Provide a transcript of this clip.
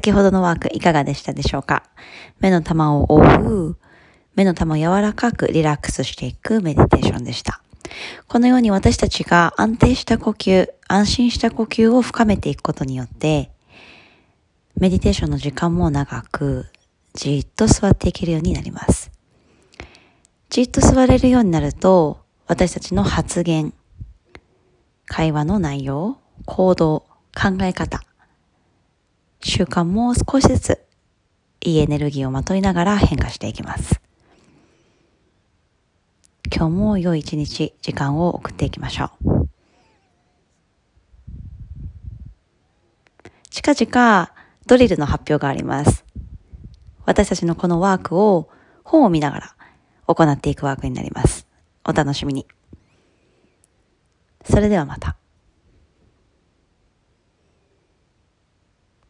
先ほどのワークいかがでしたでしょうか？目の玉を覆う、目の玉を柔らかくリラックスしていくメディテーションでした。このように私たちが安定した呼吸、安心した呼吸を深めていくことによって、メディテーションの時間も長く、じっと座っていけるようになります。じっと座れるようになると、私たちの発言、会話の内容、行動、考え方、習慣も少しずついいエネルギーをまといながら変化していきます。今日も良い一日、時間を送っていきましょう。近々ドリルの発表があります。私たちのこのワークを本を見ながら行っていくワークになります。お楽しみに。それではまた。